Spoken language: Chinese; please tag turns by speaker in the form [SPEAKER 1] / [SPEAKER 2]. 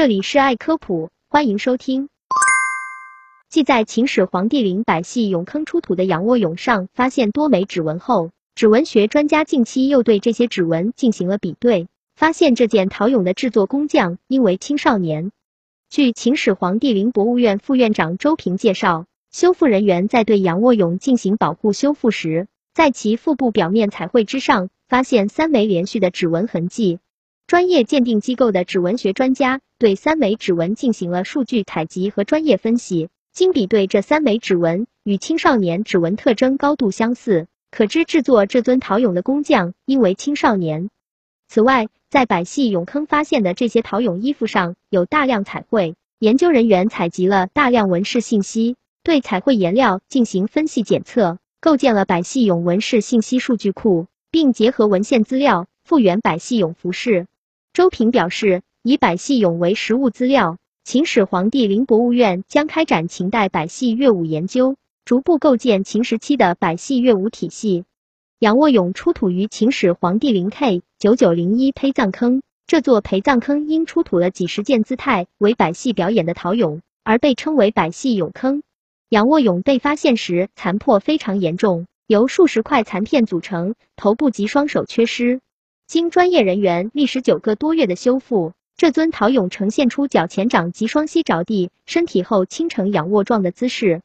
[SPEAKER 1] 这里是爱科普，欢迎收听。继在秦始皇帝陵百戏俑坑出土的仰卧俑上发现多枚指纹后，指纹学专家近期又对这些指纹进行了比对，发现这件陶俑的制作工匠应为青少年。据秦始皇帝陵博物院副院长周平介绍，修复人员在对仰卧俑进行保护修复时，在其腹部表面彩绘之上发现三枚连续的指纹痕迹。专业鉴定机构的指纹学专家对三枚指纹进行了数据采集和专业分析，经比对，这三枚指纹与青少年指纹特征高度相似，可知制作这尊陶俑的工匠应为青少年。此外，在百戏俑坑发现的这些陶俑衣服上有大量彩绘，研究人员采集了大量纹饰信息，对彩绘颜料进行分析检测，构建了百戏俑纹饰信息数据库，并结合文献资料复原百戏俑服饰。周平表示，以百戏俑为实物资料，秦始皇帝陵博物院将开展秦代百戏乐舞研究，逐步构建秦时期的百戏乐舞体系。仰卧俑出土于秦始皇帝陵 K 九九零一陪葬坑，这座陪葬坑因出土了几十件姿态为百戏表演的陶俑，而被称为百戏俑坑。仰卧俑被发现时残破非常严重，由数十块残片组成，头部及双手缺失。经专业人员历时九个多月的修复，这尊陶俑呈现出脚前掌及双膝着地、身体后倾呈仰卧状的姿势。